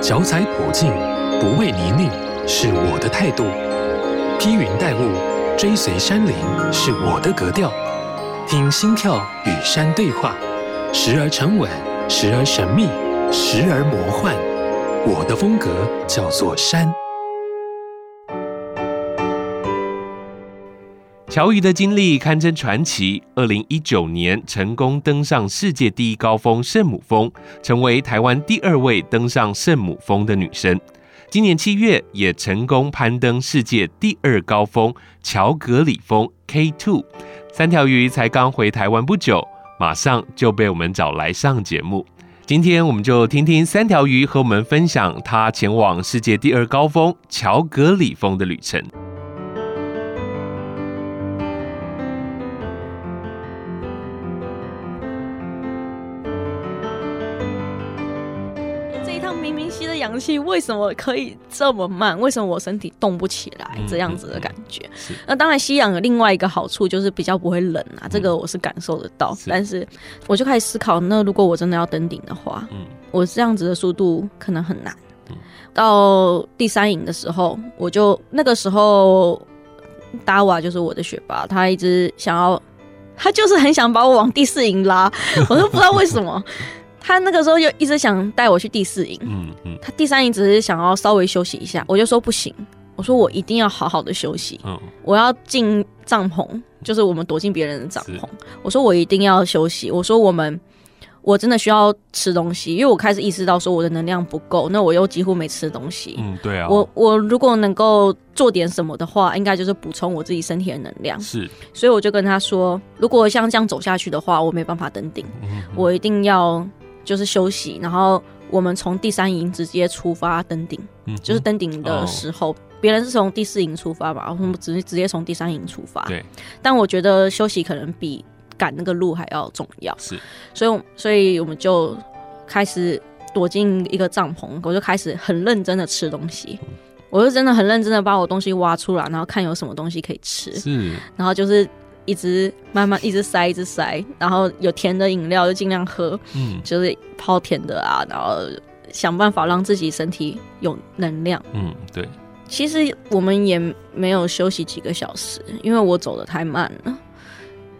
脚踩普径，不畏泥泞，是我的态度；披云戴雾，追随山林，是我的格调。听心跳与山对话，时而沉稳，时而神秘，时而魔幻。我的风格叫做山。乔瑜的经历堪称传奇。二零一九年成功登上世界第一高峰圣母峰，成为台湾第二位登上圣母峰的女生。今年七月也成功攀登世界第二高峰乔戈里峰 K Two。三条鱼才刚回台湾不久，马上就被我们找来上节目。今天我们就听听三条鱼和我们分享他前往世界第二高峰乔戈里峰的旅程。氧气为什么可以这么慢？为什么我身体动不起来？这样子的感觉。嗯嗯、那当然，吸氧有另外一个好处就是比较不会冷啊，嗯、这个我是感受得到。是但是，我就开始思考，那如果我真的要登顶的话，嗯、我这样子的速度可能很难。嗯、到第三营的时候，我就那个时候，达瓦就是我的学霸，他一直想要，他就是很想把我往第四营拉，我都不知道为什么。他那个时候就一直想带我去第四营，嗯嗯，他第三营只是想要稍微休息一下，我就说不行，我说我一定要好好的休息，嗯，我要进帐篷，就是我们躲进别人的帐篷，我说我一定要休息，我说我们我真的需要吃东西，因为我开始意识到说我的能量不够，那我又几乎没吃东西，嗯，对啊，我我如果能够做点什么的话，应该就是补充我自己身体的能量，是，所以我就跟他说，如果像这样走下去的话，我没办法登顶，我一定要。就是休息，然后我们从第三营直接出发登顶，嗯、就是登顶的时候，别、哦、人是从第四营出发吧，我们直接直接从第三营出发。对，但我觉得休息可能比赶那个路还要重要。是，所以所以我们就开始躲进一个帐篷，我就开始很认真的吃东西，嗯、我就真的很认真的把我东西挖出来，然后看有什么东西可以吃。是，然后就是。一直慢慢一直塞，一直塞，然后有甜的饮料就尽量喝，嗯，就是泡甜的啊，然后想办法让自己身体有能量，嗯，对。其实我们也没有休息几个小时，因为我走的太慢了，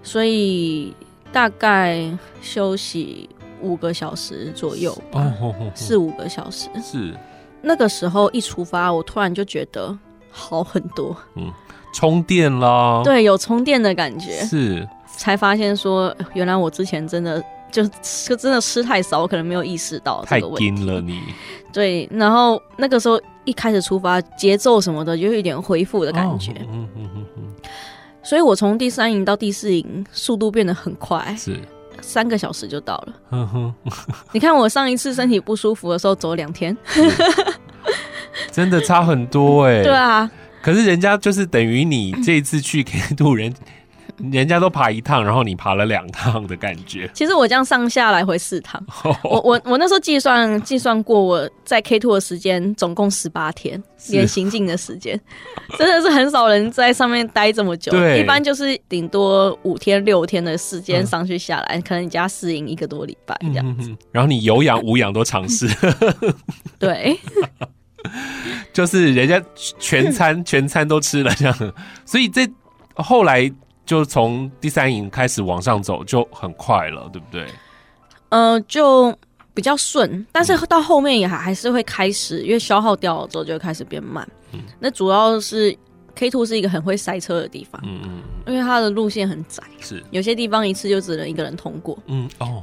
所以大概休息五个小时左右吧，哦哦哦、四五个小时。是那个时候一出发，我突然就觉得好很多，嗯。充电啦，对，有充电的感觉，是。才发现说，原来我之前真的就就真的吃太少，我可能没有意识到。太了你，对，然后那个时候一开始出发，节奏什么的就有一点恢复的感觉，嗯嗯嗯嗯，所以我从第三营到第四营，速度变得很快，是。三个小时就到了。你看我上一次身体不舒服的时候走两天，真的差很多哎、欸。对啊。可是人家就是等于你这一次去 K Two 人，人家都爬一趟，然后你爬了两趟的感觉。其实我这样上下来回四趟，我我我那时候计算计算过我在 K Two 的时间总共十八天，连行进的时间，真的是很少人在上面待这么久。对，一般就是顶多五天六天的时间上去下来，可能你家适应一个多礼拜这样子。然后你有氧无氧都尝试。对。就是人家全餐全餐都吃了这样，所以这后来就从第三营开始往上走就很快了，对不对？呃，就比较顺，但是到后面也还还是会开始，因为消耗掉了之后就会开始变慢。嗯，那主要是 K Two 是一个很会塞车的地方，嗯嗯，因为它的路线很窄，是有些地方一次就只能一个人通过，嗯哦，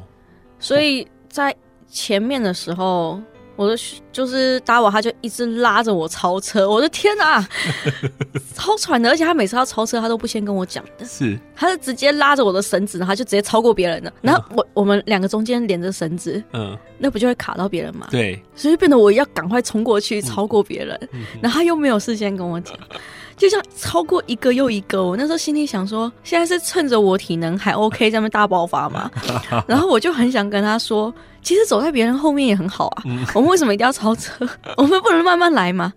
所以在前面的时候。我的就是搭我，他就一直拉着我超车，我的天哪、啊，超喘的！而且他每次要超车，他都不先跟我讲的，是，他是直接拉着我的绳子，然后他就直接超过别人了。然后我、嗯、我们两个中间连着绳子，嗯，那不就会卡到别人嘛？对，所以变得我要赶快冲过去超过别人，嗯、然后他又没有事先跟我讲。就像超过一个又一个，我那时候心里想说，现在是趁着我体能还 OK 在那大爆发嘛。然后我就很想跟他说，其实走在别人后面也很好啊。我们为什么一定要超车？我们不能慢慢来吗？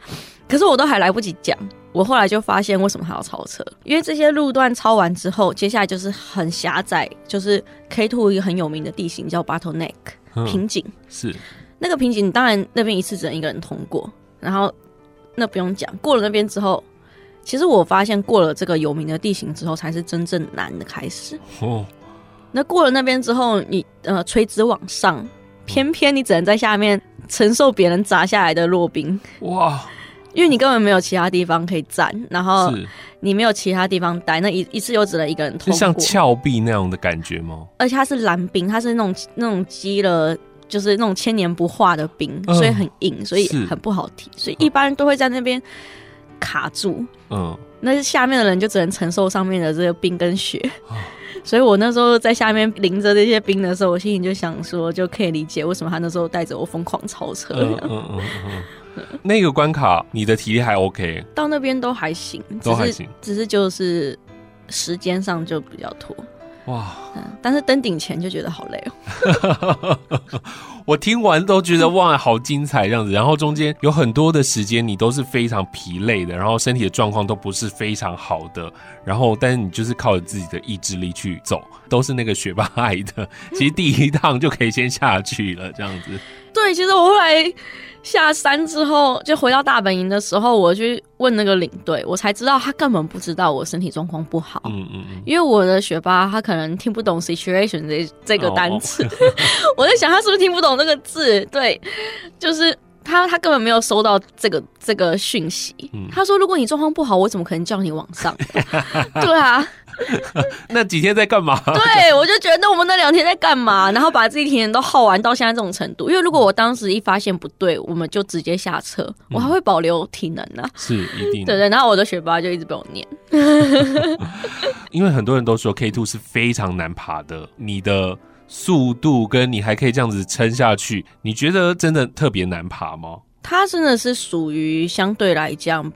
可是我都还来不及讲，我后来就发现为什么还要超车，因为这些路段超完之后，接下来就是很狭窄，就是 K Two 一个很有名的地形叫 Bottleneck 瓶颈。是。那个瓶颈当然那边一次只能一个人通过，然后那不用讲，过了那边之后，其实我发现过了这个有名的地形之后，才是真正难的开始。哦，那过了那边之后，你呃垂直往上，偏偏你只能在下面承受别人砸下来的落冰。哇！因为你根本没有其他地方可以站，然后你没有其他地方待，那一一次又只能一个人通过。像峭壁那样的感觉吗？而且它是蓝冰，它是那种那种积了。就是那种千年不化的冰，所以很硬，所以很不好提，所以一般人都会在那边卡住。嗯，那下面的人就只能承受上面的这个冰跟雪。所以我那时候在下面淋着这些冰的时候，我心里就想说，就可以理解为什么他那时候带着我疯狂超车。嗯嗯嗯嗯。那个关卡，你的体力还 OK？到那边都还行，都还行，只是就是时间上就比较拖。哇！但是登顶前就觉得好累哦。我听完都觉得哇，好精彩这样子。然后中间有很多的时间，你都是非常疲累的，然后身体的状况都不是非常好的。然后，但是你就是靠着自己的意志力去走，都是那个学霸爱的。其实第一趟就可以先下去了，这样子。对，其实我后来。下山之后，就回到大本营的时候，我去问那个领队，我才知道他根本不知道我身体状况不好。嗯嗯嗯，因为我的学霸他可能听不懂 situation 这这个单词，哦、我在想他是不是听不懂这个字？对，就是他他根本没有收到这个这个讯息。嗯、他说：“如果你状况不好，我怎么可能叫你往上？” 对啊。那几天在干嘛？对，我就觉得我们那两天在干嘛？然后把自己体能都耗完到现在这种程度。因为如果我当时一发现不对，我们就直接下车，我还会保留体能呢、啊。是一定。对对，然后我的学霸就一直被我念。因为很多人都说 K two 是非常难爬的，你的速度跟你还可以这样子撑下去，你觉得真的特别难爬吗？它真的是属于相对来讲，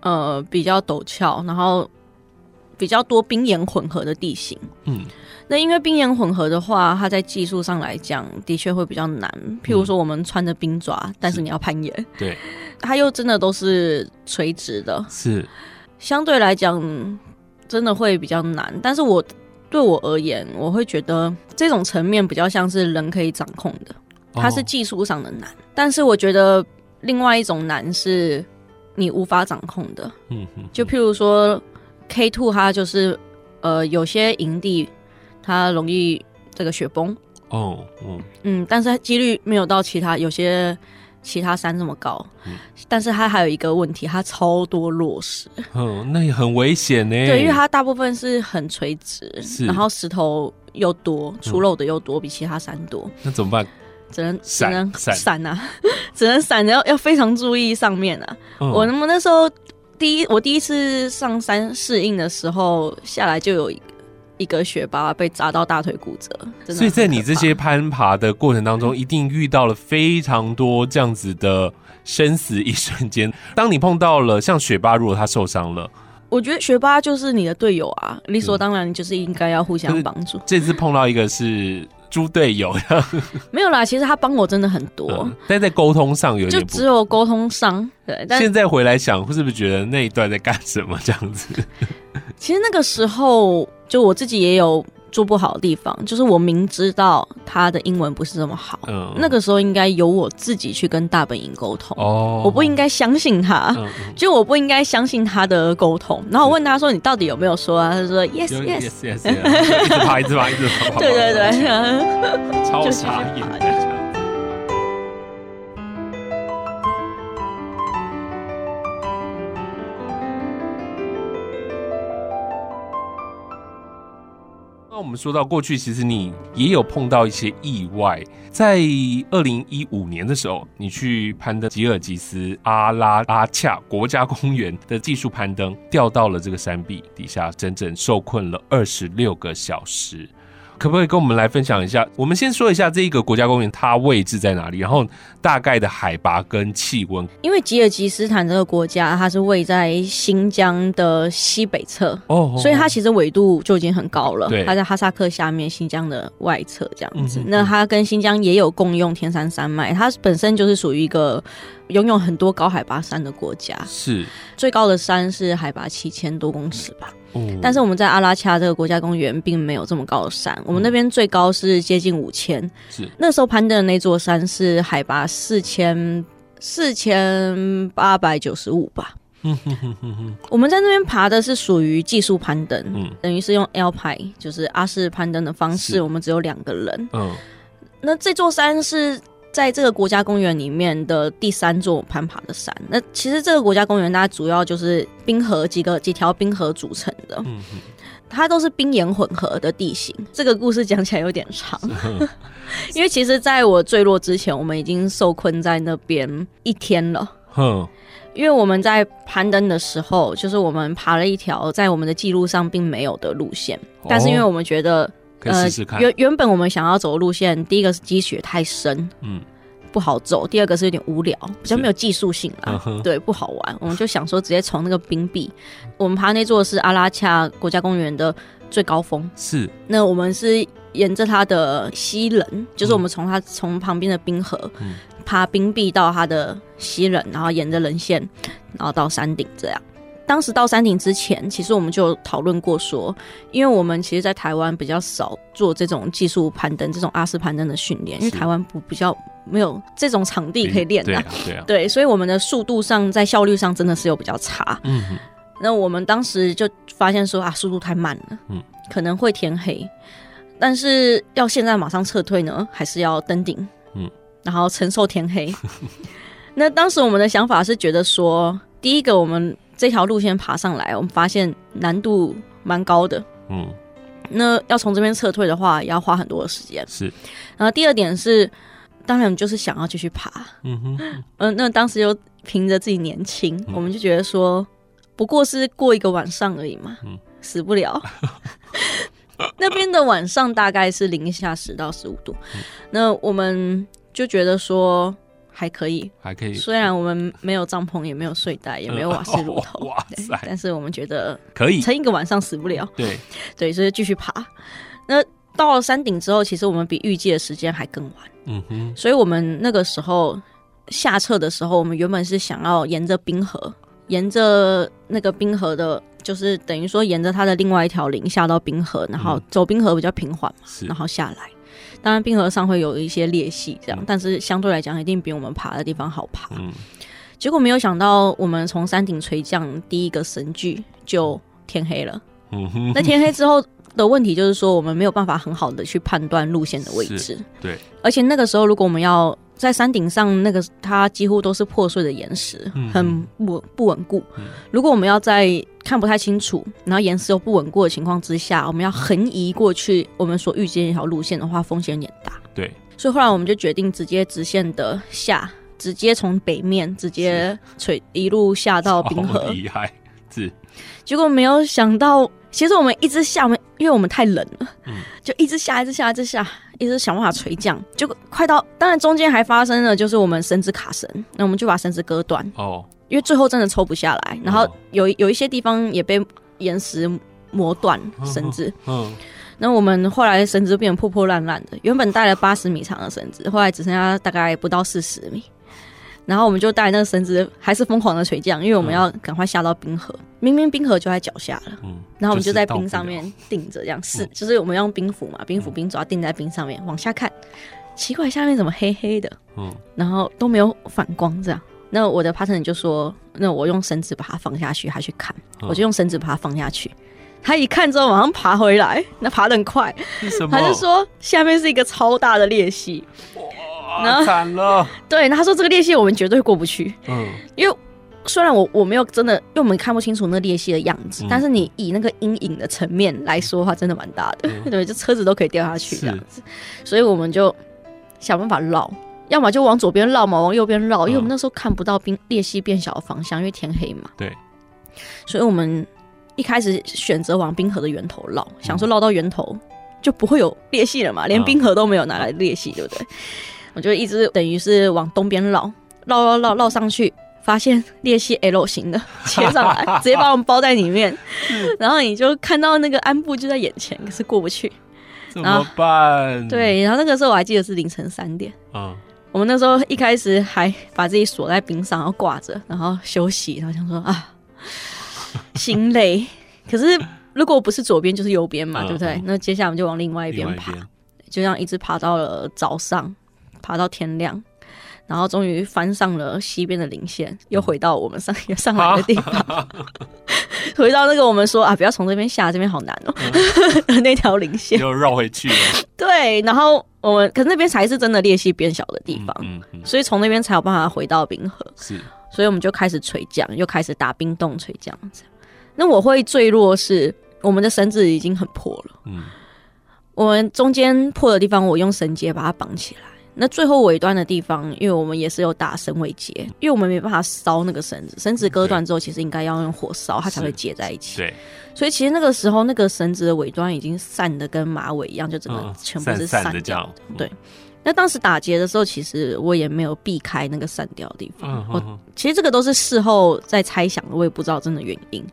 呃，比较陡峭，然后。比较多冰岩混合的地形，嗯，那因为冰岩混合的话，它在技术上来讲的确会比较难。譬如说，我们穿着冰爪，嗯、但是你要攀岩，对，它又真的都是垂直的，是。相对来讲真的会比较难。但是我对我而言，我会觉得这种层面比较像是人可以掌控的，它是技术上的难。哦、但是我觉得另外一种难是你无法掌控的，嗯哼，就譬如说。K two 它就是，呃，有些营地它容易这个雪崩。哦，嗯。嗯，但是几率没有到其他有些其他山这么高，嗯，但是它还有一个问题，它超多落石，嗯，那也很危险呢。对，因为它大部分是很垂直，然后石头又多，出漏的又多，嗯，比其他山多，那怎么办？只能只能闪。啊，只能闪，要要非常注意上面啊。嗯，我那么那时候。第一，我第一次上山适应的时候，下来就有一个一个雪巴被砸到大腿骨折。所以在你这些攀爬的过程当中，一定遇到了非常多这样子的生死一瞬间。当你碰到了像雪巴，如果他受伤了，我觉得学巴就是你的队友啊，理所当然，你就是应该要互相帮助。这次碰到一个是。猪队友没有啦，其实他帮我真的很多，嗯、但在沟通上有点就只有沟通上。对，但现在回来想，是不是觉得那一段在干什么这样子？其实那个时候，就我自己也有。做不好的地方，就是我明知道他的英文不是这么好，嗯，那个时候应该由我自己去跟大本营沟通，哦，我不应该相信他，嗯、就我不应该相信他的沟通。然后我问他说：“你到底有没有说啊？”他说：“Yes, yes, yes, yes。”一直爬，一直爬，一直爬，对 对对，超傻眼。我们说到过去，其实你也有碰到一些意外。在二零一五年的时候，你去攀登吉尔吉斯阿拉阿恰国家公园的技术攀登，掉到了这个山壁底下，整整受困了二十六个小时。可不可以跟我们来分享一下？我们先说一下这一个国家公园它位置在哪里，然后大概的海拔跟气温。因为吉尔吉斯坦这个国家它是位在新疆的西北侧哦，所以它其实纬度就已经很高了。对，它在哈萨克下面，新疆的外侧这样子。那它跟新疆也有共用天山山脉，它本身就是属于一个拥有很多高海拔山的国家。是，最高的山是海拔七千多公尺吧。嗯，但是我们在阿拉恰这个国家公园并没有这么高的山，我们那边最高是接近五千，是。那时候攀登的那座山是海拔四千四千八百九十五吧。我们在那边爬的是属于技术攀登，嗯，等于是用 Alpine，就是阿式攀登的方式。我们只有两个人，嗯，那这座山是在这个国家公园里面的第三座攀爬的山。那其实这个国家公园它主要就是冰河几个几条冰河组成的，嗯，它都是冰岩混合的地形。这个故事讲起来有点长，因为其实在我坠落之前，我们已经受困在那边一天了，哼。因为我们在攀登的时候，就是我们爬了一条在我们的记录上并没有的路线，哦、但是因为我们觉得，试试呃，原原本我们想要走的路线，第一个是积雪太深，嗯，不好走；第二个是有点无聊，比较没有技术性啦，嗯、对，不好玩。我们就想说，直接从那个冰壁，我们爬那座是阿拉恰国家公园的最高峰，是。那我们是沿着它的西棱，就是我们从它从旁边的冰河，嗯。爬冰壁到它的西棱，然后沿着棱线，然后到山顶。这样，当时到山顶之前，其实我们就讨论过说，因为我们其实，在台湾比较少做这种技术攀登、这种阿斯攀登的训练，因为台湾不比较没有这种场地可以练的，对啊，对啊，对，所以我们的速度上，在效率上真的是有比较差。嗯哼，那我们当时就发现说啊，速度太慢了，嗯，可能会天黑，但是要现在马上撤退呢，还是要登顶？嗯。然后承受天黑。那当时我们的想法是觉得说，第一个，我们这条路线爬上来，我们发现难度蛮高的。嗯。那要从这边撤退的话，也要花很多的时间。是。然后第二点是，当然就是想要继续爬。嗯哼。嗯、呃，那当时又凭着自己年轻，嗯、我们就觉得说，不过是过一个晚上而已嘛，嗯、死不了。那边的晚上大概是零下十到十五度。嗯、那我们。就觉得说还可以，还可以。虽然我们没有帐篷，也没有睡袋，也没有 瓦斯炉头，嗯哦、哇塞！但是我们觉得可以撑一个晚上死不了。对 对，所以继续爬。那到了山顶之后，其实我们比预计的时间还更晚。嗯哼。所以我们那个时候下撤的时候，我们原本是想要沿着冰河，沿着那个冰河的，就是等于说沿着它的另外一条岭下到冰河，然后走冰河比较平缓嘛，是然后下来。当然，冰河上会有一些裂隙，这样，嗯、但是相对来讲，一定比我们爬的地方好爬。嗯、结果没有想到，我们从山顶垂降第一个神距就天黑了。嗯、哼那天黑之后的问题就是说，我们没有办法很好的去判断路线的位置。对，而且那个时候，如果我们要在山顶上，那个它几乎都是破碎的岩石，很不不稳固。嗯、如果我们要在看不太清楚，然后岩石又不稳固的情况之下，我们要横移过去我们所预见一条路线的话，风险有点大。对，所以后来我们就决定直接直线的下，直接从北面直接垂一路下到冰河。厉害，是。结果没有想到，其实我们一直下，我们因为我们太冷了，嗯，就一直下，一直下，一直下。一直想办法垂降，就快到，当然中间还发生了，就是我们绳子卡绳，那我们就把绳子割断。哦，因为最后真的抽不下来，然后有有一些地方也被岩石磨断绳子，嗯，那我们后来绳子就变得破破烂烂的，原本带了八十米长的绳子，后来只剩下大概不到四十米。然后我们就带那个绳子，还是疯狂的垂降，因为我们要赶快下到冰河。嗯、明明冰河就在脚下了，嗯，然后我们就在冰上面定着，这样是，就是我们用冰斧嘛，冰斧冰爪定在冰上面，往下看，奇怪，下面怎么黑黑的？嗯，然后都没有反光，这样。那我的 partner 就说，那我用绳子把它放下去，他去看，嗯、我就用绳子把它放下去，他一看之后马上爬回来，那爬得很快，他就说下面是一个超大的裂隙。然后惨了，对，他说这个裂隙我们绝对过不去。嗯，因为虽然我我没有真的，因为我们看不清楚那裂隙的样子，嗯、但是你以那个阴影的层面来说的话，真的蛮大的。嗯、对，就车子都可以掉下去这样子，所以我们就想办法绕，要么就往左边绕嘛，往右边绕，因为我们那时候看不到冰裂隙变小的方向，因为天黑嘛。对，所以我们一开始选择往冰河的源头绕，嗯、想说绕到源头就不会有裂隙了嘛，连冰河都没有拿来裂隙，对不对？我就一直等于是往东边绕，绕绕绕绕上去，发现裂隙 L 型的 切上来，直接把我们包在里面。然后你就看到那个安部就在眼前，可是过不去，怎么办？对，然后那个时候我还记得是凌晨三点。嗯，我们那时候一开始还把自己锁在冰上，然后挂着，然后休息，然后想说啊，心累。可是如果不是左边就是右边嘛，对不对？那接下来我们就往另外一边爬，就这样一直爬到了早上，爬到天亮。然后终于翻上了西边的零线，又回到我们上 上来的地方，啊、回到那个我们说啊，不要从这边下，这边好难哦，嗯、那条零线又绕回去了。对，然后我们可是那边才是真的裂隙变小的地方，嗯嗯嗯、所以从那边才有办法回到冰河。是，所以我们就开始垂降，又开始打冰洞垂降。那我会坠落是我们的绳子已经很破了，嗯，我们中间破的地方，我用绳结把它绑起来。那最后尾端的地方，因为我们也是有打绳尾结，因为我们没办法烧那个绳子，绳子割断之后，其实应该要用火烧，它才会结在一起。对，所以其实那个时候，那个绳子的尾端已经散的跟马尾一样，就整个全部是散掉。对，那当时打结的时候，其实我也没有避开那个散掉的地方。我其实这个都是事后在猜想的，我也不知道真的原因。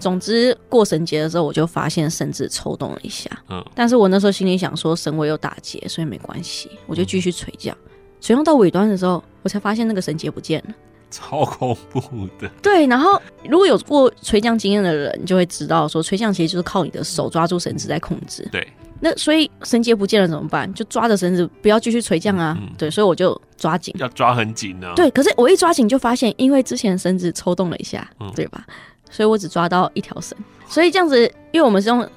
总之过绳结的时候，我就发现绳子抽动了一下。嗯，但是我那时候心里想说绳尾有打结，所以没关系，我就继续垂降。垂降到尾端的时候，我才发现那个绳结不见了，超恐怖的。对，然后如果有过垂降经验的人，就会知道说垂降其实就是靠你的手抓住绳子在控制。对，那所以绳结不见了怎么办？就抓着绳子不要继续垂降啊。嗯、对，所以我就抓紧，要抓很紧呢、啊。对，可是我一抓紧就发现，因为之前绳子抽动了一下，嗯、对吧？所以我只抓到一条绳，所以这样子，因为我们是用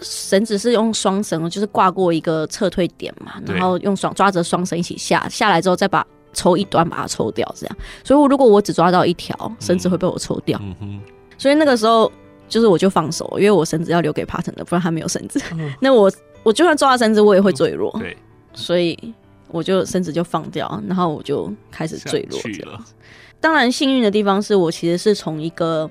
绳子是用双绳，就是挂过一个撤退点嘛，然后用双抓着双绳一起下下来之后，再把抽一端把它抽掉，这样。所以我如果我只抓到一条绳子会被我抽掉，嗯嗯、所以那个时候就是我就放手，因为我绳子要留给 partner，不然他没有绳子。嗯、那我我就算抓到绳子，我也会坠落。对，所以我就绳子就放掉，然后我就开始坠落。当然幸运的地方是我其实是从一个。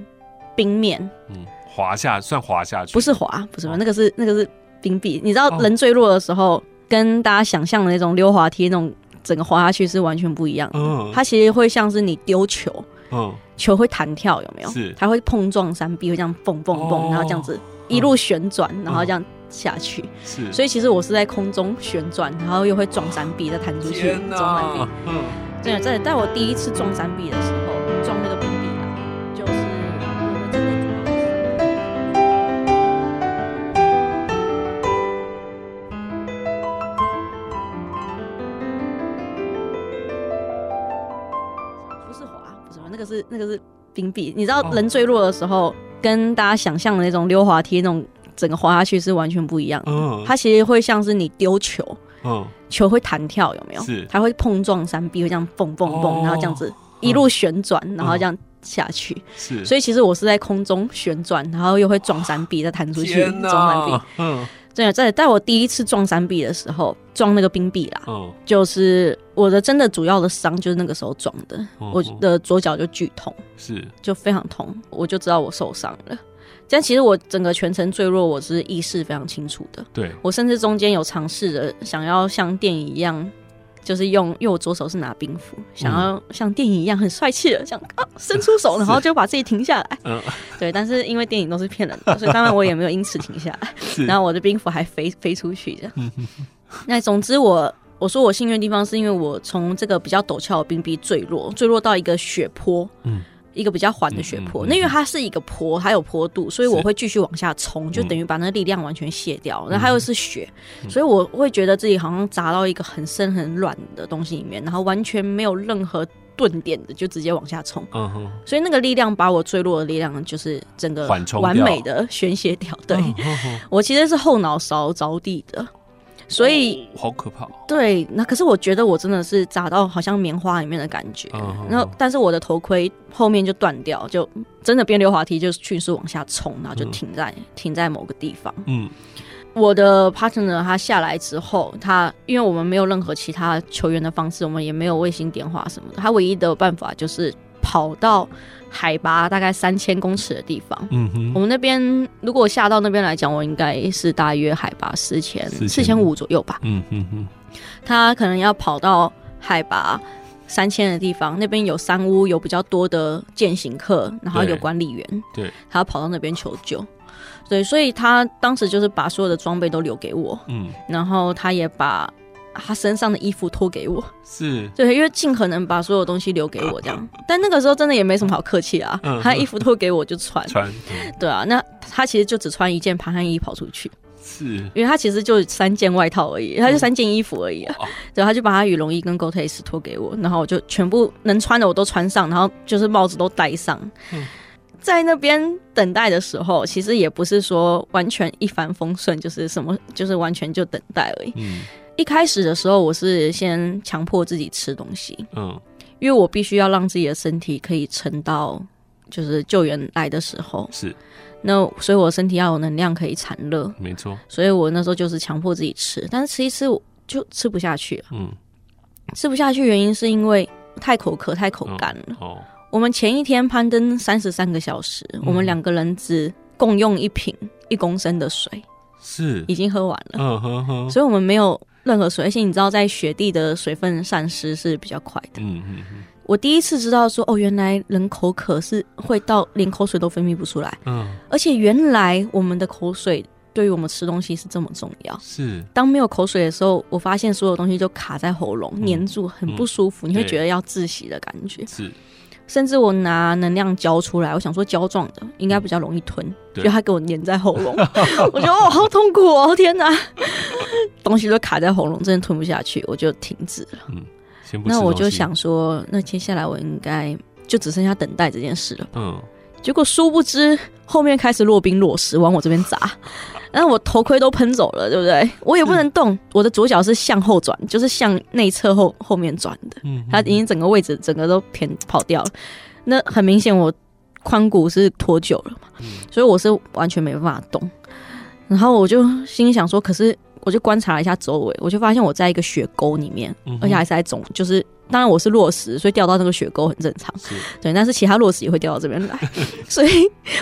冰面，嗯，滑下算滑下去，不是滑，不是吧？那个是那个是冰壁。你知道人坠落的时候，哦、跟大家想象的那种溜滑梯那种整个滑下去是完全不一样的。嗯，它其实会像是你丢球，嗯，球会弹跳，有没有？是，它会碰撞山壁，会这样蹦蹦蹦，然后这样子一路旋转，嗯、然后这样下去。是，所以其实我是在空中旋转，然后又会撞山壁，再弹出去撞山壁。嗯，对，在在我第一次撞山壁的时候，撞那个个是那个是冰壁，你知道人坠落的时候，跟大家想象的那种溜滑梯那种整个滑下去是完全不一样的。它其实会像是你丢球，球会弹跳，有没有？是，它会碰撞山壁，会这样蹦蹦蹦，然后这样子一路旋转，然后这样下去。是，所以其实我是在空中旋转，然后又会撞山壁，再弹出去撞山壁。嗯。对，在在我第一次撞山壁的时候，撞那个冰壁啦，哦、就是我的真的主要的伤就是那个时候撞的，哦、我的左脚就剧痛，是就非常痛，我就知道我受伤了。但其实我整个全程坠落，我是意识非常清楚的。对，我甚至中间有尝试着想要像电影一样。就是用，因为我左手是拿冰斧，想要像电影一样很帅气的，这样啊伸出手，然后就把自己停下来。嗯，对。但是因为电影都是骗人的，所以当然我也没有因此停下来。然后我的冰斧还飞飞出去这样。嗯、哼那总之我我说我幸运的地方是因为我从这个比较陡峭的冰壁坠落，坠落到一个雪坡。嗯。一个比较缓的雪坡，那因为它是一个坡，还有坡度，所以我会继续往下冲，就等于把那个力量完全卸掉。然后它又是雪，所以我会觉得自己好像砸到一个很深很软的东西里面，然后完全没有任何顿点的，就直接往下冲。所以那个力量把我坠落的力量，就是整个完美的宣泄掉。对，我其实是后脑勺着地的。所以、哦、好可怕。对，那可是我觉得我真的是砸到好像棉花里面的感觉。然后，但是我的头盔后面就断掉，就真的变溜滑梯，就迅速往下冲，然后就停在、嗯、停在某个地方。嗯，我的 partner 他下来之后，他因为我们没有任何其他求援的方式，我们也没有卫星电话什么的，他唯一的办法就是跑到。海拔大概三千公尺的地方，嗯哼，我们那边如果下到那边来讲，我应该是大约海拔四千四千五。左右吧，嗯哼哼。他可能要跑到海拔三千的地方，那边有山屋，有比较多的践行客，然后有管理员，对，他要跑到那边求救，对，所以他当时就是把所有的装备都留给我，嗯，然后他也把他身上的衣服脱给我，是。对，因为尽可能把所有东西留给我这样。但那个时候真的也没什么好客气啊，他衣服脱给我就穿，穿，对啊，那他其实就只穿一件排汗衣跑出去。是，因为他其实就三件外套而已，他就三件衣服而已啊。嗯、对，他就把他羽绒衣跟 Gore-Tex 脱给我，然后我就全部能穿的我都穿上，然后就是帽子都戴上。嗯、在那边等待的时候，其实也不是说完全一帆风顺，就是什么，就是完全就等待而已。嗯，一开始的时候，我是先强迫自己吃东西，嗯，因为我必须要让自己的身体可以撑到，就是救援来的时候是。那所以，我身体要有能量可以产热，没错。所以我那时候就是强迫自己吃，但是吃一吃我就吃不下去了。嗯，吃不下去原因是因为太口渴、太口干了。哦，我们前一天攀登三十三个小时，嗯、我们两个人只共用一瓶一公升的水，是已经喝完了。嗯哼哼，所以我们没有任何水，而且你知道，在雪地的水分散失是比较快的。嗯嗯嗯。我第一次知道说，哦，原来人口渴是会到连口水都分泌不出来。嗯，而且原来我们的口水对于我们吃东西是这么重要。是，当没有口水的时候，我发现所有东西就卡在喉咙，黏住，很不舒服，你会觉得要窒息的感觉。是，甚至我拿能量胶出来，我想说胶状的应该比较容易吞，就它给我粘在喉咙，我觉得哦，好痛苦哦，天哪，东西都卡在喉咙，真的吞不下去，我就停止了。嗯。那我就想说，那接下来我应该就只剩下等待这件事了。嗯，结果殊不知后面开始落冰落石往我这边砸，然后我头盔都喷走了，对不对？我也不能动，我的左脚是向后转，就是向内侧后后面转的。嗯，它已经整个位置整个都偏跑掉了。那很明显我髋骨是脱臼了嘛，所以我是完全没办法动。然后我就心想说，可是。我就观察了一下周围，我就发现我在一个雪沟里面，嗯、而且还是在肿，就是当然我是落石，所以掉到那个雪沟很正常。是对，但是其他落石也会掉到这边来，所以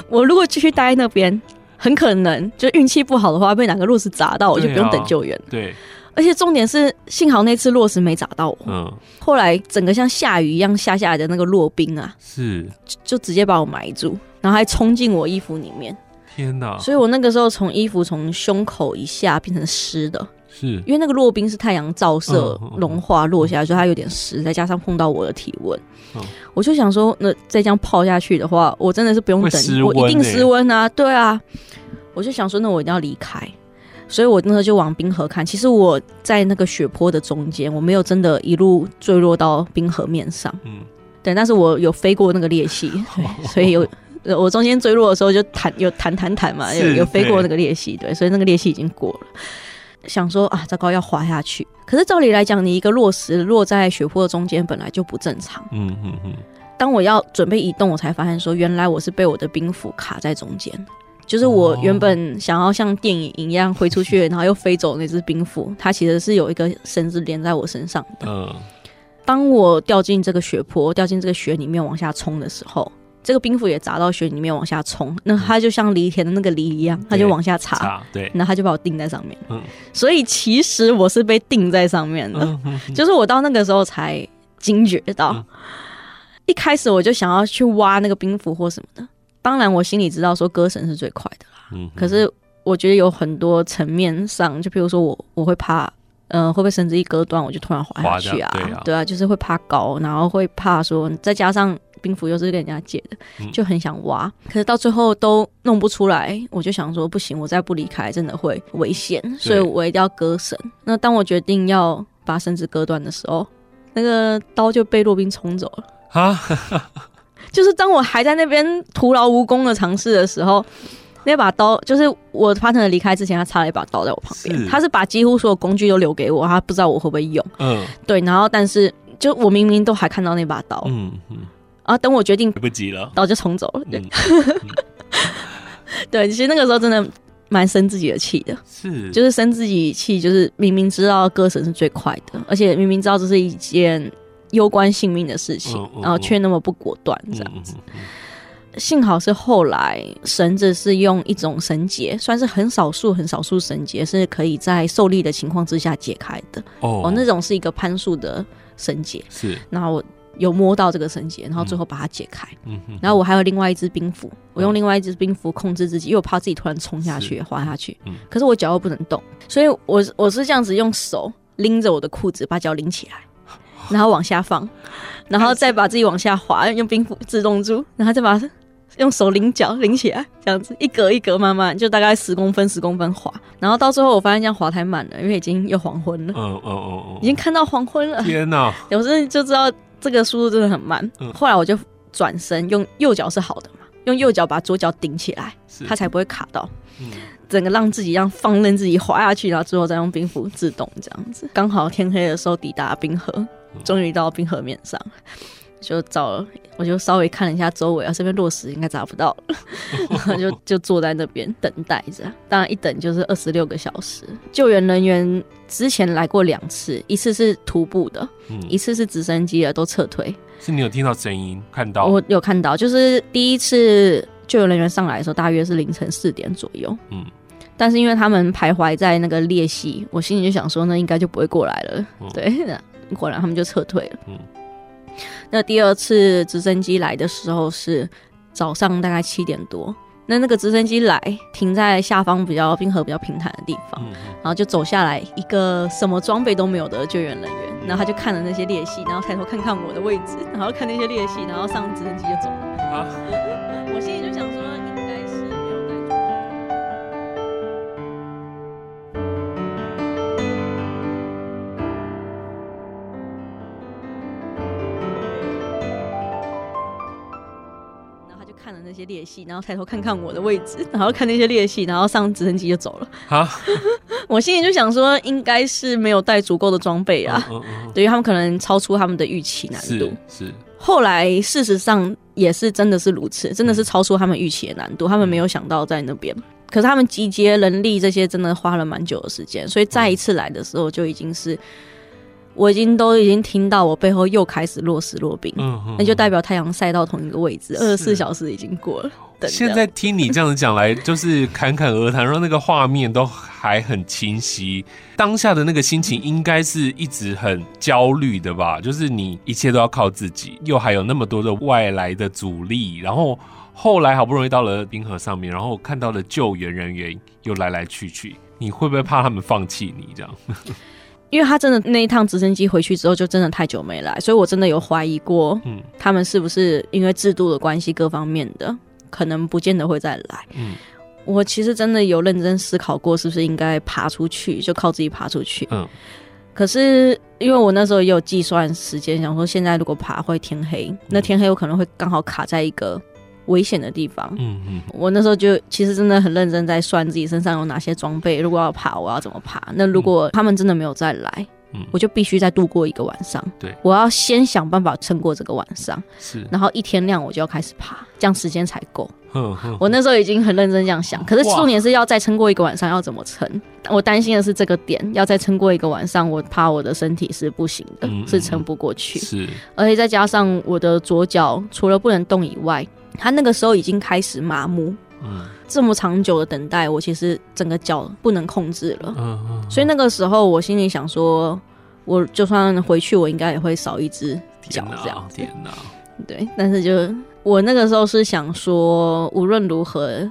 我如果继续待在那边，很可能就运气不好的话被哪个落石砸到，我就不用等救援。对，对，而且重点是幸好那次落石没砸到我。嗯，后来整个像下雨一样下下来的那个落冰啊，是就，就直接把我埋住，然后还冲进我衣服里面。天呐！所以我那个时候从衣服从胸口以下变成湿的，是。因为那个落冰是太阳照射融化落下来，所以它有点湿，再加上碰到我的体温，我就想说，那再这样泡下去的话，我真的是不用等，我一定失温啊！对啊，我就想说，那我一定要离开，所以我那时候就往冰河看。其实我在那个雪坡的中间，我没有真的一路坠落到冰河面上，嗯，对，但是我有飞过那个裂隙，所以有。我中间坠落的时候就弹有弹弹弹嘛，有有飞过那个裂隙，对，所以那个裂隙已经过了。想说啊，糟糕，要滑下去。可是照理来讲，你一个落石落在雪坡的中间本来就不正常。嗯嗯嗯。当我要准备移动，我才发现说，原来我是被我的冰斧卡在中间。就是我原本想要像电影一样挥出去，然后又飞走那只冰斧，它其实是有一个绳子连在我身上的。嗯。当我掉进这个雪坡，掉进这个雪里面往下冲的时候。这个冰斧也砸到雪里面往下冲，那它就像犁田的那个犁一样，它就往下插，对，然后它就把我钉在上面。嗯，所以其实我是被钉在上面的，就是我到那个时候才惊觉到，嗯、一开始我就想要去挖那个冰斧或什么的，当然我心里知道说割绳是最快的啦，嗯，可是我觉得有很多层面上，就比如说我我会怕，嗯、呃，会不会绳子一割断我就突然滑下去啊？对啊，对啊，就是会怕高，然后会怕说再加上。冰斧又是跟人家借的，就很想挖，嗯、可是到最后都弄不出来。我就想说，不行，我再不离开真的会危险，所以我一定要割绳。那当我决定要把绳子割断的时候，那个刀就被洛宾冲走了啊！就是当我还在那边徒劳无功的尝试的时候，那把刀就是我 partner 离开之前，他插了一把刀在我旁边。他是把几乎所有工具都留给我，他不知道我会不会用。嗯，对。然后，但是就我明明都还看到那把刀。嗯嗯。嗯啊！等我决定，来不及了，然后就冲走了。对，对，其实那个时候真的蛮生自己的气的，是，就是生自己气，就是明明知道割绳是最快的，而且明明知道这是一件攸关性命的事情，嗯嗯、然后却那么不果断，这样子。幸好是后来绳子是用一种绳结，算是很少数、很少数绳结是可以在受力的情况之下解开的。哦，哦，那种是一个攀树的绳结，是，然后我。有摸到这个绳结，然后最后把它解开。然后我还有另外一只冰斧，我用另外一只冰斧控制自己，因为我怕自己突然冲下去、滑下去。嗯。可是我脚又不能动，所以我我是这样子用手拎着我的裤子，把脚拎起来，然后往下放，然后再把自己往下滑，用冰斧自动住，然后再把用手拎脚拎起来，这样子一格一格慢慢，就大概十公分十公分滑，然后到最后我发现这样滑太慢了，因为已经又黄昏了，嗯嗯嗯嗯，已经看到黄昏了，天哪！有时候就知道这个速度真的很慢。嗯、后来我就转身用右脚是好的嘛，用右脚把左脚顶起来，它才不会卡到。嗯、整个让自己让放任自己滑下去，然后最后再用冰斧自动这样子。刚好天黑的时候抵达冰河，终于到冰河面上。就找了，我就稍微看了一下周围啊，这边落石应该找不到了，然后就就坐在那边等待着。当然一等就是二十六个小时。救援人员之前来过两次，一次是徒步的，嗯、一次是直升机的，都撤退。是你有听到声音，看到？我有看到，就是第一次救援人员上来的时候，大约是凌晨四点左右。嗯，但是因为他们徘徊在那个裂隙，我心里就想说，那应该就不会过来了。嗯、对，果然他们就撤退了。嗯。那第二次直升机来的时候是早上大概七点多，那那个直升机来停在下方比较冰河比较平坦的地方，然后就走下来一个什么装备都没有的救援人员，然后他就看了那些裂隙，然后抬头看看我的位置，然后看那些裂隙，然后上直升机就走了。啊，我心里就想说。裂隙，然后抬头看看我的位置，然后看那些裂隙，然后上直升机就走了。啊！我心里就想说，应该是没有带足够的装备啊，嗯嗯嗯、对于他们可能超出他们的预期难度。是。是后来事实上也是真的是如此，真的是超出他们预期的难度，嗯、他们没有想到在那边。可是他们集结人力这些，真的花了蛮久的时间，所以再一次来的时候就已经是。我已经都已经听到我背后又开始落石落冰，嗯，那就代表太阳晒到同一个位置，二十四小时已经过了。现在听你这样子讲来，就是侃侃而谈，让那个画面都还很清晰。当下的那个心情应该是一直很焦虑的吧？就是你一切都要靠自己，又还有那么多的外来的阻力，然后后来好不容易到了冰河上面，然后看到了救援人员又来来去去，你会不会怕他们放弃你这样？因为他真的那一趟直升机回去之后，就真的太久没来，所以我真的有怀疑过，嗯，他们是不是因为制度的关系，各方面的可能不见得会再来。嗯，我其实真的有认真思考过，是不是应该爬出去，就靠自己爬出去。嗯，可是因为我那时候也有计算时间，想说现在如果爬会天黑，那天黑我可能会刚好卡在一个。危险的地方，嗯嗯，我那时候就其实真的很认真在算自己身上有哪些装备，如果要爬，我要怎么爬？那如果他们真的没有再来，嗯，我就必须再度过一个晚上。对，我要先想办法撑过这个晚上，是，然后一天亮我就要开始爬，这样时间才够。我那时候已经很认真这样想，可是重点是要再撑过一个晚上，要怎么撑？我担心的是这个点，要再撑过一个晚上，我怕我的身体是不行的，是撑不过去。是，而且再加上我的左脚除了不能动以外。他那个时候已经开始麻木，嗯，这么长久的等待，我其实整个脚不能控制了，嗯嗯，所以那个时候我心里想说，我就算回去，我应该也会少一只脚这样子，天哪，对，但是就我那个时候是想说，无论如何，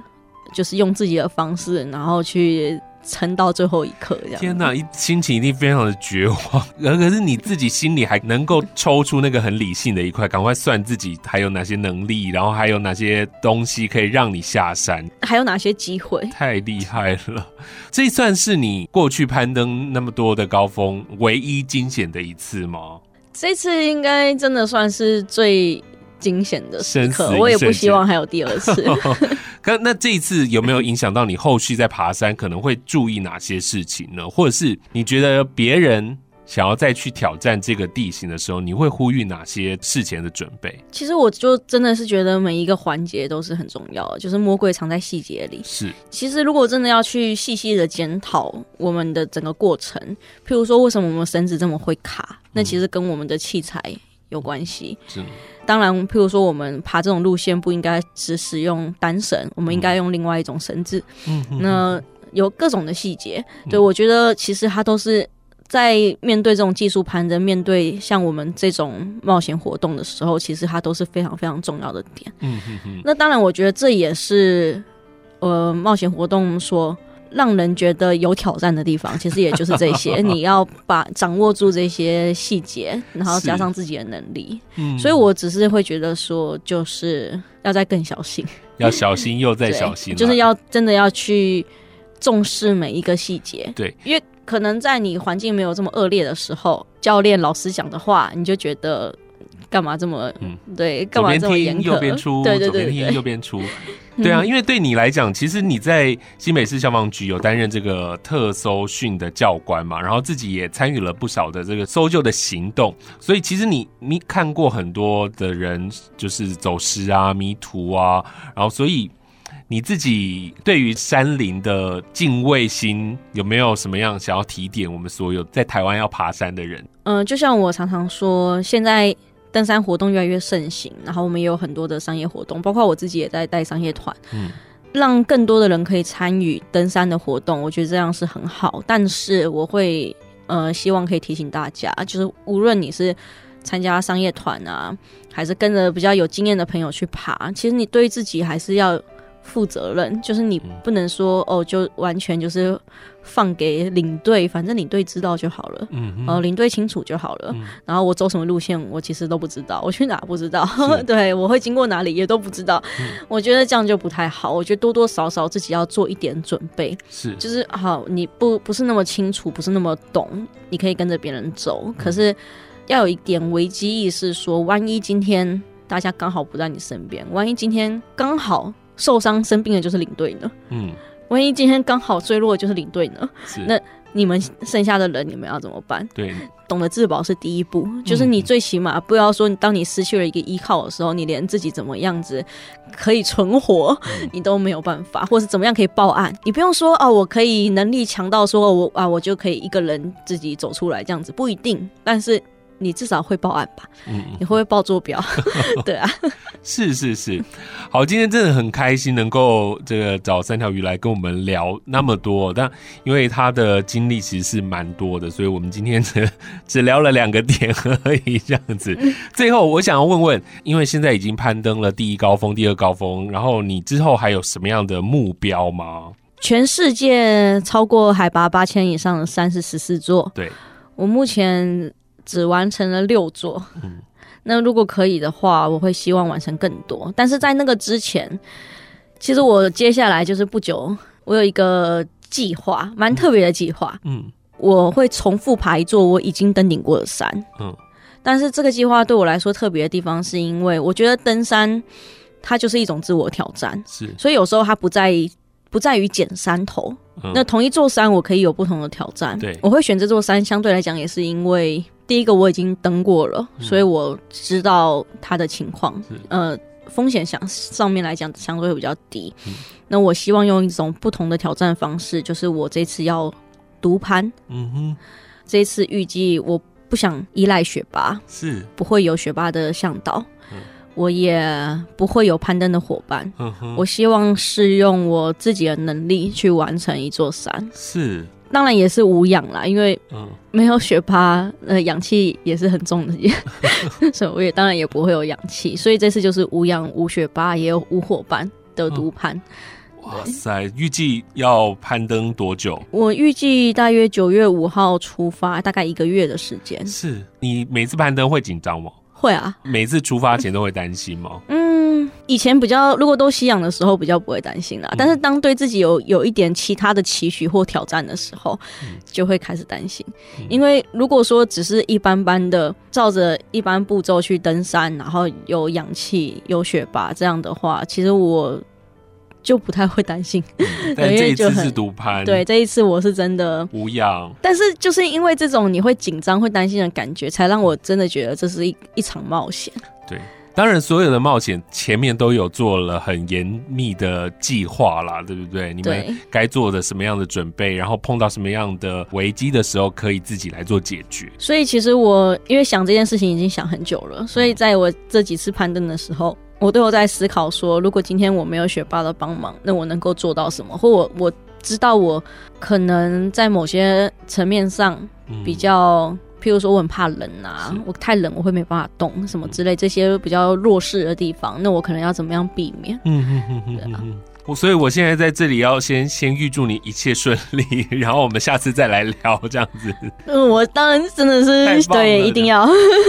就是用自己的方式，然后去。撑到最后一刻，这样。天哪，一心情一定非常的绝望。然 可是你自己心里还能够抽出那个很理性的一块，赶快算自己还有哪些能力，然后还有哪些东西可以让你下山，还有哪些机会？太厉害了！这算是你过去攀登那么多的高峰唯一惊险的一次吗？这次应该真的算是最惊险的时刻，我也不希望还有第二次。可那这一次有没有影响到你后续在爬山可能会注意哪些事情呢？或者是你觉得别人想要再去挑战这个地形的时候，你会呼吁哪些事前的准备？其实我就真的是觉得每一个环节都是很重要的，就是魔鬼藏在细节里。是，其实如果真的要去细细的检讨我们的整个过程，譬如说为什么我们绳子这么会卡，那其实跟我们的器材有关系。是。当然，譬如说我们爬这种路线不应该只使用单绳，我们应该用另外一种绳子。嗯，那有各种的细节，对，我觉得其实它都是在面对这种技术攀登，面对像我们这种冒险活动的时候，其实它都是非常非常重要的点。嗯嗯嗯。那当然，我觉得这也是呃冒险活动说让人觉得有挑战的地方，其实也就是这些。你要把掌握住这些细节，然后加上自己的能力。嗯，所以我只是会觉得说，就是要再更小心，要小心又再小心，就是要真的要去重视每一个细节。对，因为可能在你环境没有这么恶劣的时候，教练老师讲的话，你就觉得。干嘛这么嗯？对，干嘛这么严格？右边出，对对对，左边听右边出。对啊，因为对你来讲，其实你在新北市消防局有担任这个特搜训的教官嘛，然后自己也参与了不少的这个搜救的行动，所以其实你你看过很多的人就是走失啊、迷途啊，然后所以你自己对于山林的敬畏心有没有什么样想要提点我们所有在台湾要爬山的人？嗯，就像我常常说，现在。登山活动越来越盛行，然后我们也有很多的商业活动，包括我自己也在带商业团，嗯，让更多的人可以参与登山的活动，我觉得这样是很好。但是我会呃希望可以提醒大家，就是无论你是参加商业团啊，还是跟着比较有经验的朋友去爬，其实你对自己还是要负责任，就是你不能说哦，就完全就是放给领队，反正领队知道就好了，嗯，呃，领队清楚就好了。嗯、然后我走什么路线，我其实都不知道，我去哪不知道，对，我会经过哪里也都不知道。嗯、我觉得这样就不太好。我觉得多多少少自己要做一点准备，是，就是好，你不不是那么清楚，不是那么懂，你可以跟着别人走，嗯、可是要有一点危机意识，说万一今天大家刚好不在你身边，万一今天刚好。受伤生病的就是领队呢。嗯，万一今天刚好坠落的就是领队呢？那你们剩下的人你们要怎么办？对，懂得自保是第一步，就是你最起码不要说，当你失去了一个依靠的时候，你连自己怎么样子可以存活，你都没有办法，或是怎么样可以报案，你不用说哦，我可以能力强到说我啊，我就可以一个人自己走出来这样子，不一定，但是。你至少会报案吧？嗯，你会不会报坐标？对啊，是是是，好，今天真的很开心能够这个找三条鱼来跟我们聊那么多，但因为他的经历其实是蛮多的，所以我们今天只 只聊了两个点而已，这样子。最后我想要问问，因为现在已经攀登了第一高峰、第二高峰，然后你之后还有什么样的目标吗？全世界超过海拔八千以上的山是十四座，对，我目前。只完成了六座，嗯，那如果可以的话，我会希望完成更多。但是在那个之前，其实我接下来就是不久，我有一个计划，蛮特别的计划，嗯，我会重复爬一座我已经登顶过的山，嗯，但是这个计划对我来说特别的地方，是因为我觉得登山它就是一种自我挑战，是，所以有时候它不在不在于捡山头，嗯，那同一座山我可以有不同的挑战，对，我会选这座山，相对来讲也是因为。第一个我已经登过了，嗯、所以我知道它的情况，呃，风险相上面来讲相对会比较低。嗯、那我希望用一种不同的挑战方式，就是我这次要独攀。嗯哼，这次预计我不想依赖学霸，是不会有学霸的向导，嗯、我也不会有攀登的伙伴。嗯哼，我希望是用我自己的能力去完成一座山。是。当然也是无氧啦，因为没有雪巴，呃，氧气也是很重的，所以我也当然也不会有氧气，所以这次就是无氧、无雪巴，也有无伙伴的独攀。嗯、哇塞！预计要攀登多久？我预计大约九月五号出发，大概一个月的时间。是你每次攀登会紧张吗？会啊，每次出发前都会担心吗？嗯，以前比较，如果都吸氧的时候比较不会担心啦。嗯、但是当对自己有有一点其他的期许或挑战的时候，嗯、就会开始担心。嗯、因为如果说只是一般般的照着一般步骤去登山，然后有氧气、有雪巴这样的话，其实我。就不太会担心，嗯，但这一次是独攀，对，这一次我是真的无氧。但是就是因为这种你会紧张、会担心的感觉，才让我真的觉得这是一一场冒险。对，当然所有的冒险前面都有做了很严密的计划啦，对不对？你们该做的什么样的准备，然后碰到什么样的危机的时候，可以自己来做解决。所以其实我因为想这件事情已经想很久了，所以在我这几次攀登的时候。我都有在思考说，如果今天我没有学霸的帮忙，那我能够做到什么？或我我知道我可能在某些层面上比较，嗯、譬如说我很怕冷啊，我太冷我会没办法动什么之类，这些比较弱势的地方，那我可能要怎么样避免？嗯嗯嗯嗯。所以我现在在这里要先先预祝你一切顺利，然后我们下次再来聊这样子。嗯，我当然真的是 对，一定要。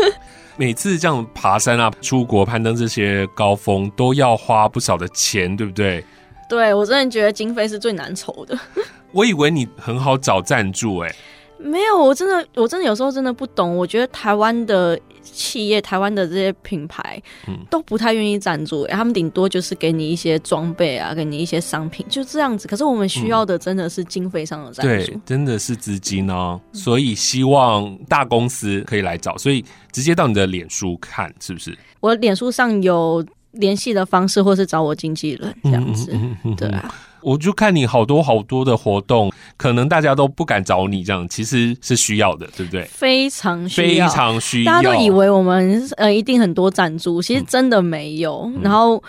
每次这样爬山啊，出国攀登这些高峰，都要花不少的钱，对不对？对，我真的觉得经费是最难筹的。我以为你很好找赞助，欸，哎。没有，我真的，我真的有时候真的不懂。我觉得台湾的企业、台湾的这些品牌，嗯，都不太愿意赞助。他们顶多就是给你一些装备啊，给你一些商品，就这样子。可是我们需要的真的是经费上的赞助，对，真的是资金哦。所以希望大公司可以来找，所以直接到你的脸书看，是不是？我脸书上有联系的方式，或是找我经纪人这样子，对啊。我就看你好多好多的活动，可能大家都不敢找你，这样其实是需要的，对不对？非常需要，非常需要。大家都以为我们呃一定很多赞助，其实真的没有。嗯、然后。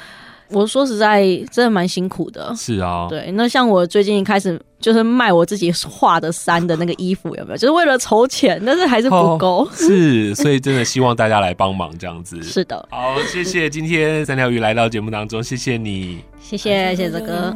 我说实在，真的蛮辛苦的。是啊，对。那像我最近一开始就是卖我自己画的山的那个衣服，有没有？就是为了筹钱，但是还是不够。哦。是，所以真的希望大家来帮忙这样子。是的。好，谢谢今天三条鱼来到节目当中，谢谢你，谢谢谢泽哥。